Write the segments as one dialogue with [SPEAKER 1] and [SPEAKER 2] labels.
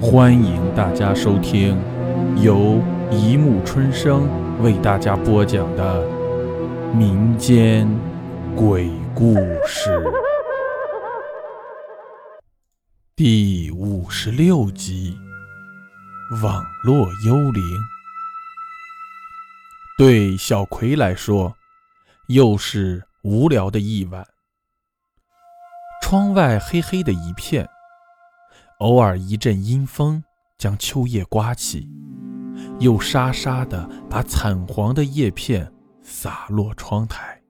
[SPEAKER 1] 欢迎大家收听由一木春生为大家播讲的民间鬼故事第五十六集《网络幽灵》。对小葵来说，又是无聊的一晚。窗外黑黑的一片，偶尔一阵阴风将秋叶刮起，又沙沙地把惨黄的叶片洒落窗台。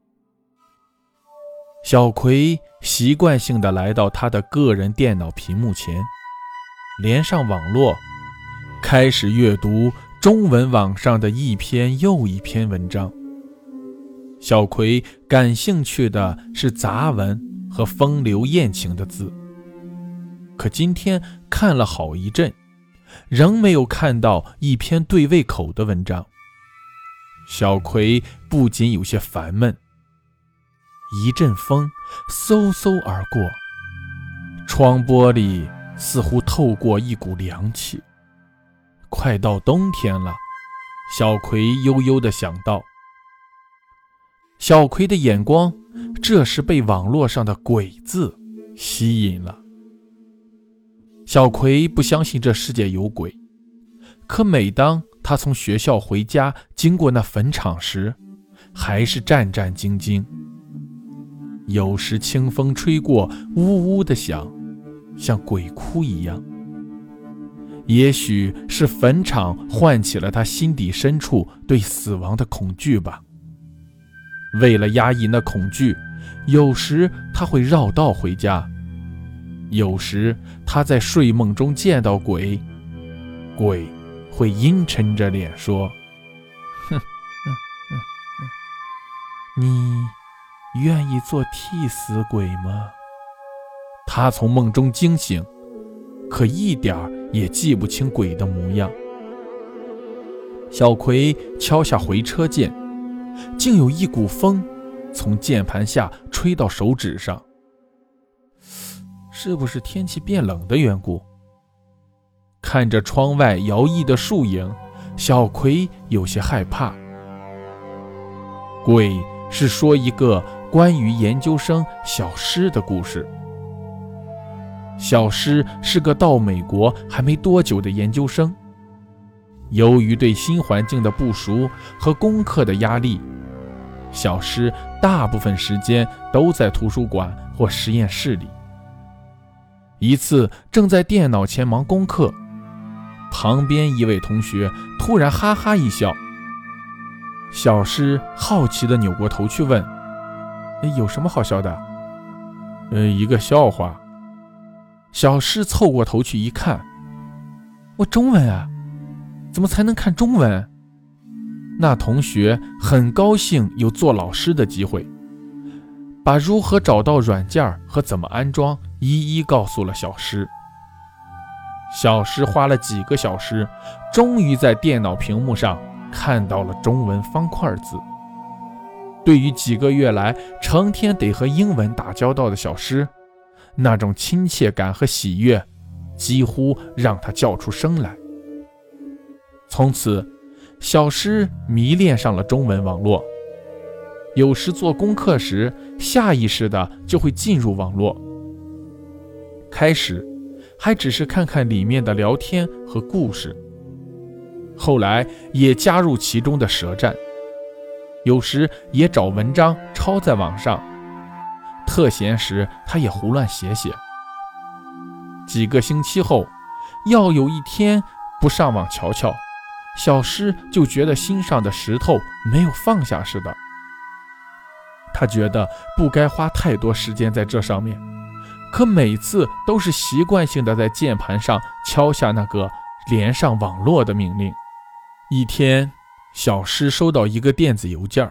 [SPEAKER 1] 小葵习惯性地来到他的个人电脑屏幕前，连上网络，开始阅读中文网上的一篇又一篇文章。小葵感兴趣的是杂文。和风流艳情的字，可今天看了好一阵，仍没有看到一篇对胃口的文章。小葵不仅有些烦闷。一阵风嗖嗖而过，窗玻璃似乎透过一股凉气。快到冬天了，小葵悠悠地想到。小葵的眼光。这时被网络上的“鬼”字吸引了。小葵不相信这世界有鬼，可每当他从学校回家经过那坟场时，还是战战兢兢。有时清风吹过，呜呜的响，像鬼哭一样。也许是坟场唤起了他心底深处对死亡的恐惧吧。为了压抑那恐惧，有时他会绕道回家，有时他在睡梦中见到鬼，鬼会阴沉着脸说：“哼，你愿意做替死鬼吗？”他从梦中惊醒，可一点儿也记不清鬼的模样。小葵敲下回车键。竟有一股风从键盘下吹到手指上，是不是天气变冷的缘故？看着窗外摇曳的树影，小葵有些害怕。鬼是说一个关于研究生小诗的故事。小诗是个到美国还没多久的研究生。由于对新环境的不熟和功课的压力，小诗大部分时间都在图书馆或实验室里。一次，正在电脑前忙功课，旁边一位同学突然哈哈一笑。小诗好奇地扭过头去问：“有什么好笑的？”“呃，一个笑话。”小诗凑过头去一看，“我中文啊。”怎么才能看中文？那同学很高兴有做老师的机会，把如何找到软件和怎么安装一一告诉了小诗。小诗花了几个小时，终于在电脑屏幕上看到了中文方块字。对于几个月来成天得和英文打交道的小诗，那种亲切感和喜悦，几乎让他叫出声来。从此，小诗迷恋上了中文网络。有时做功课时，下意识的就会进入网络。开始还只是看看里面的聊天和故事，后来也加入其中的舌战。有时也找文章抄在网上，特闲时他也胡乱写写。几个星期后，要有一天不上网瞧瞧。小诗就觉得心上的石头没有放下似的，他觉得不该花太多时间在这上面，可每次都是习惯性的在键盘上敲下那个连上网络的命令。一天，小诗收到一个电子邮件，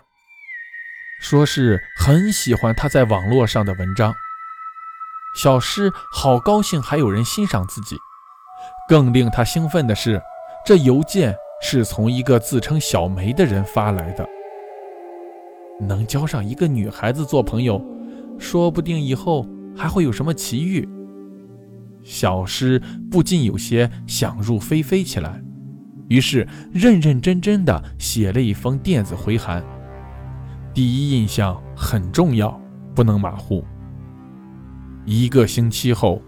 [SPEAKER 1] 说是很喜欢他在网络上的文章。小诗好高兴，还有人欣赏自己。更令他兴奋的是，这邮件。是从一个自称小梅的人发来的。能交上一个女孩子做朋友，说不定以后还会有什么奇遇。小诗不禁有些想入非非起来，于是认认真真的写了一封电子回函。第一印象很重要，不能马虎。一个星期后，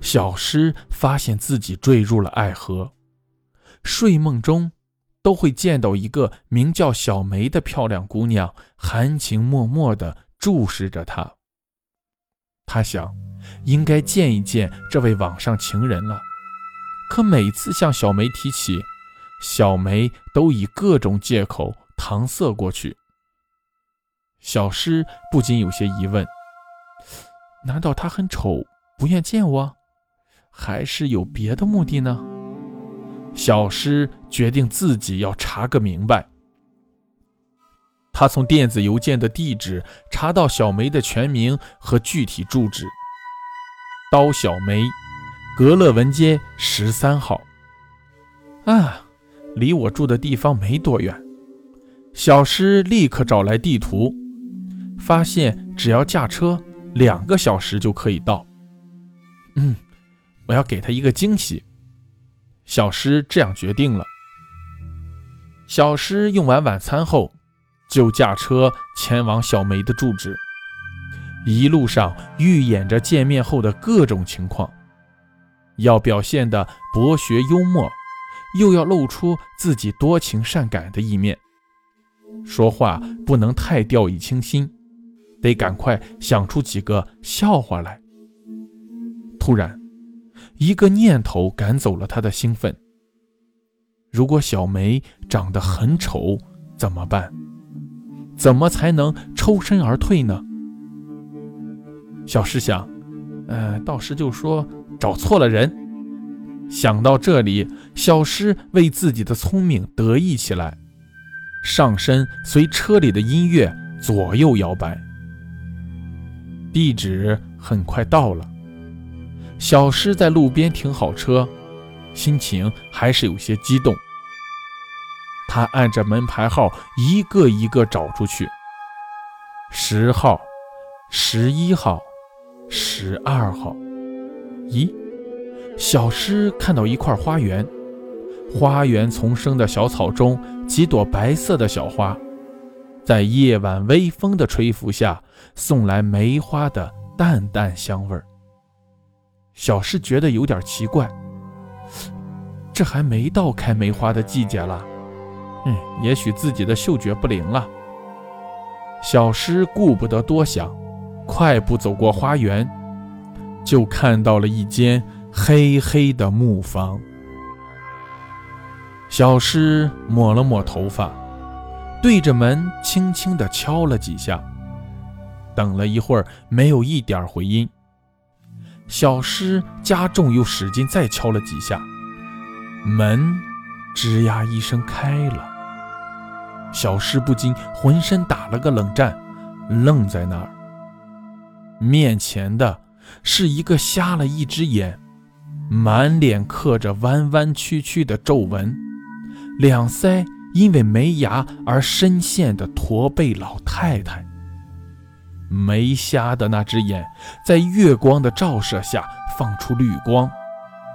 [SPEAKER 1] 小诗发现自己坠入了爱河，睡梦中都会见到一个名叫小梅的漂亮姑娘，含情脉脉地注视着他。他想，应该见一见这位网上情人了。可每次向小梅提起，小梅都以各种借口搪塞过去。小诗不禁有些疑问：难道他很丑，不愿见我，还是有别的目的呢？小诗决定自己要查个明白。他从电子邮件的地址查到小梅的全名和具体住址：刀小梅，格勒文街十三号。啊，离我住的地方没多远。小诗立刻找来地图，发现只要驾车两个小时就可以到。嗯，我要给他一个惊喜。小诗这样决定了。小诗用完晚餐后。就驾车前往小梅的住址，一路上预演着见面后的各种情况，要表现的博学幽默，又要露出自己多情善感的一面，说话不能太掉以轻心，得赶快想出几个笑话来。突然，一个念头赶走了他的兴奋：如果小梅长得很丑，怎么办？怎么才能抽身而退呢？小诗想，呃，道士就说找错了人。想到这里，小诗为自己的聪明得意起来，上身随车里的音乐左右摇摆。地址很快到了，小诗在路边停好车，心情还是有些激动。他按着门牌号一个一个找出去。十号、十一号、十二号。咦，小诗看到一块花园，花园丛生的小草中，几朵白色的小花，在夜晚微风的吹拂下，送来梅花的淡淡香味儿。小诗觉得有点奇怪，这还没到开梅花的季节了。嗯，也许自己的嗅觉不灵了。小诗顾不得多想，快步走过花园，就看到了一间黑黑的木房。小诗抹了抹头发，对着门轻轻地敲了几下，等了一会儿，没有一点回音。小诗加重又使劲再敲了几下，门吱呀一声开了。小诗不禁浑身打了个冷战，愣在那儿。面前的是一个瞎了一只眼、满脸刻着弯弯曲曲的皱纹、两腮因为没牙而深陷的驼背老太太。没瞎的那只眼在月光的照射下放出绿光，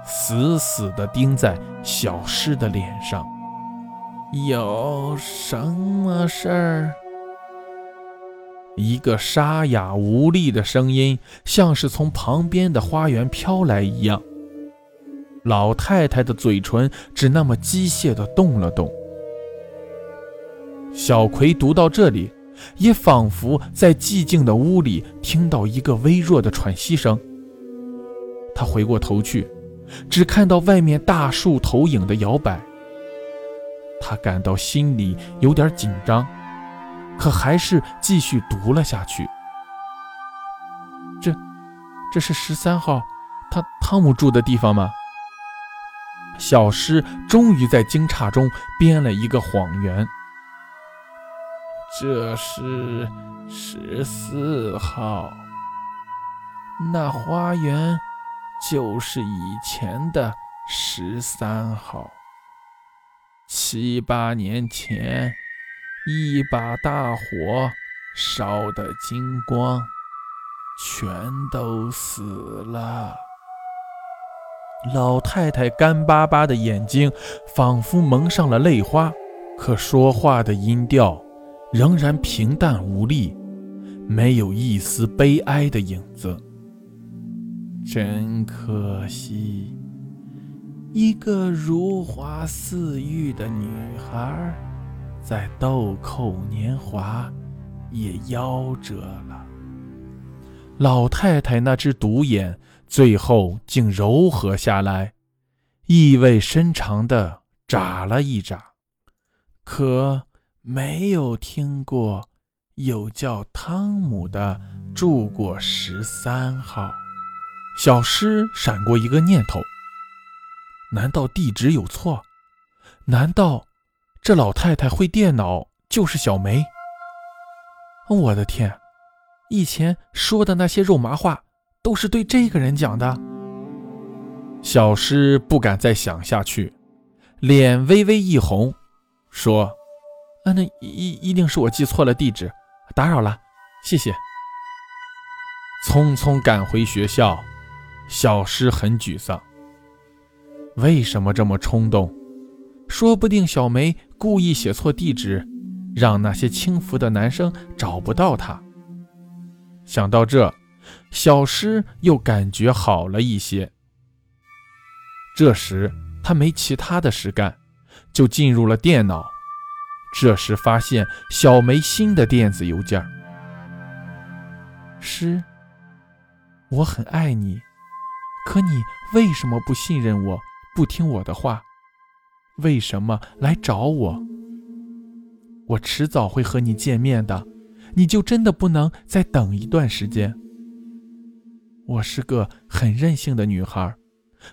[SPEAKER 1] 死死地盯在小诗的脸上。有什么事儿？一个沙哑无力的声音，像是从旁边的花园飘来一样。老太太的嘴唇只那么机械地动了动。小葵读到这里，也仿佛在寂静的屋里听到一个微弱的喘息声。他回过头去，只看到外面大树投影的摇摆。他感到心里有点紧张，可还是继续读了下去。这，这是十三号，他汤姆住的地方吗？小诗终于在惊诧中编了一个谎言。这是十四号，那花园就是以前的十三号。七八年前，一把大火烧得精光，全都死了。老太太干巴巴的眼睛仿佛蒙上了泪花，可说话的音调仍然平淡无力，没有一丝悲哀的影子。真可惜，一个如花似玉的女孩，在豆蔻年华也夭折了。老太太那只独眼。最后竟柔和下来，意味深长地眨了一眨。可没有听过有叫汤姆的住过十三号。小诗闪过一个念头：难道地址有错？难道这老太太会电脑就是小梅？我的天！以前说的那些肉麻话。都是对这个人讲的。小诗不敢再想下去，脸微微一红，说：“啊，那一一定是我记错了地址，打扰了，谢谢。”匆匆赶回学校，小诗很沮丧。为什么这么冲动？说不定小梅故意写错地址，让那些轻浮的男生找不到她。想到这。小诗又感觉好了一些。这时他没其他的事干，就进入了电脑。这时发现小梅新的电子邮件：“诗，我很爱你，可你为什么不信任我，不听我的话？为什么来找我？我迟早会和你见面的，你就真的不能再等一段时间？”我是个很任性的女孩，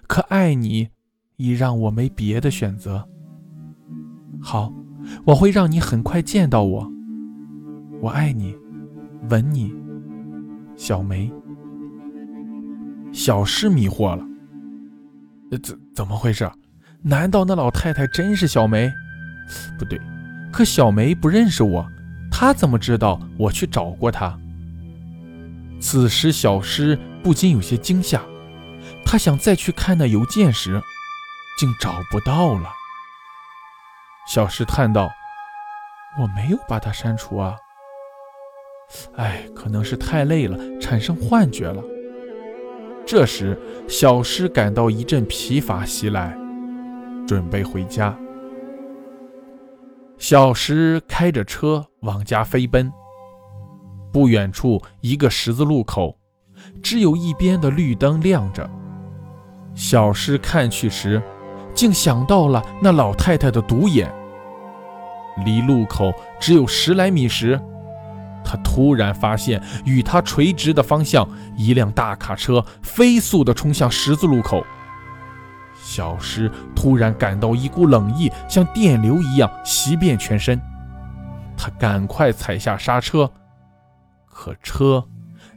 [SPEAKER 1] 可爱你已让我没别的选择。好，我会让你很快见到我。我爱你，吻你，小梅。小诗迷惑了，怎怎么回事？难道那老太太真是小梅？不对，可小梅不认识我，她怎么知道我去找过她？此时，小诗不禁有些惊吓。他想再去看那邮件时，竟找不到了。小诗叹道：“我没有把它删除啊。哎，可能是太累了，产生幻觉了。”这时，小诗感到一阵疲乏袭来，准备回家。小诗开着车往家飞奔。不远处一个十字路口，只有一边的绿灯亮着。小诗看去时，竟想到了那老太太的独眼。离路口只有十来米时，他突然发现与他垂直的方向，一辆大卡车飞速地冲向十字路口。小诗突然感到一股冷意像电流一样袭遍全身，他赶快踩下刹车。可车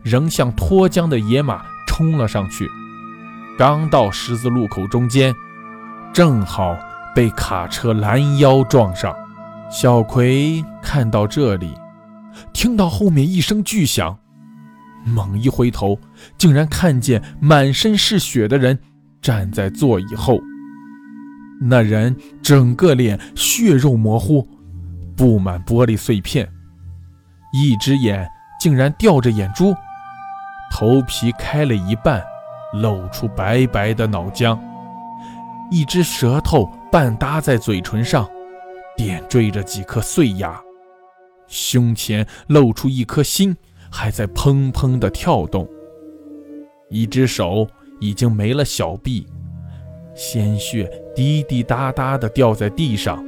[SPEAKER 1] 仍像脱缰的野马冲了上去，刚到十字路口中间，正好被卡车拦腰撞上。小葵看到这里，听到后面一声巨响，猛一回头，竟然看见满身是血的人站在座椅后。那人整个脸血肉模糊，布满玻璃碎片，一只眼。竟然吊着眼珠，头皮开了一半，露出白白的脑浆，一只舌头半搭在嘴唇上，点缀着几颗碎牙，胸前露出一颗心，还在砰砰地跳动。一只手已经没了小臂，鲜血滴滴答答地掉在地上。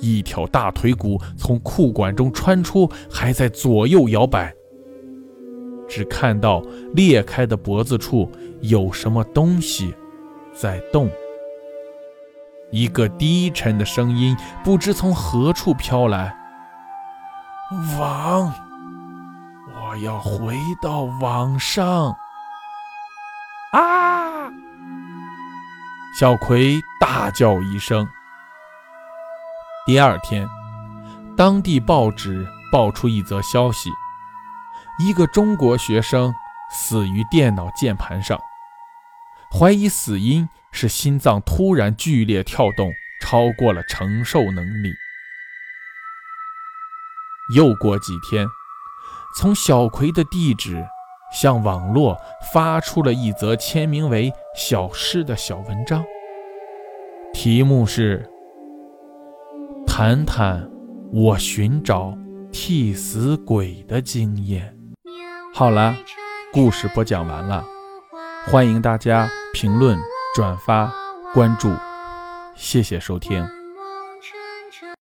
[SPEAKER 1] 一条大腿骨从裤管中穿出，还在左右摇摆。只看到裂开的脖子处有什么东西在动。一个低沉的声音不知从何处飘来：“网，我要回到网上！”啊！小葵大叫一声。第二天，当地报纸爆出一则消息：一个中国学生死于电脑键盘上。怀疑死因是心脏突然剧烈跳动，超过了承受能力。又过几天，从小葵的地址向网络发出了一则签名为“小诗”的小文章，题目是“谈谈我寻找替死鬼的经验”。好了，故事播讲完了，欢迎大家评论、转发、关注，谢谢收听。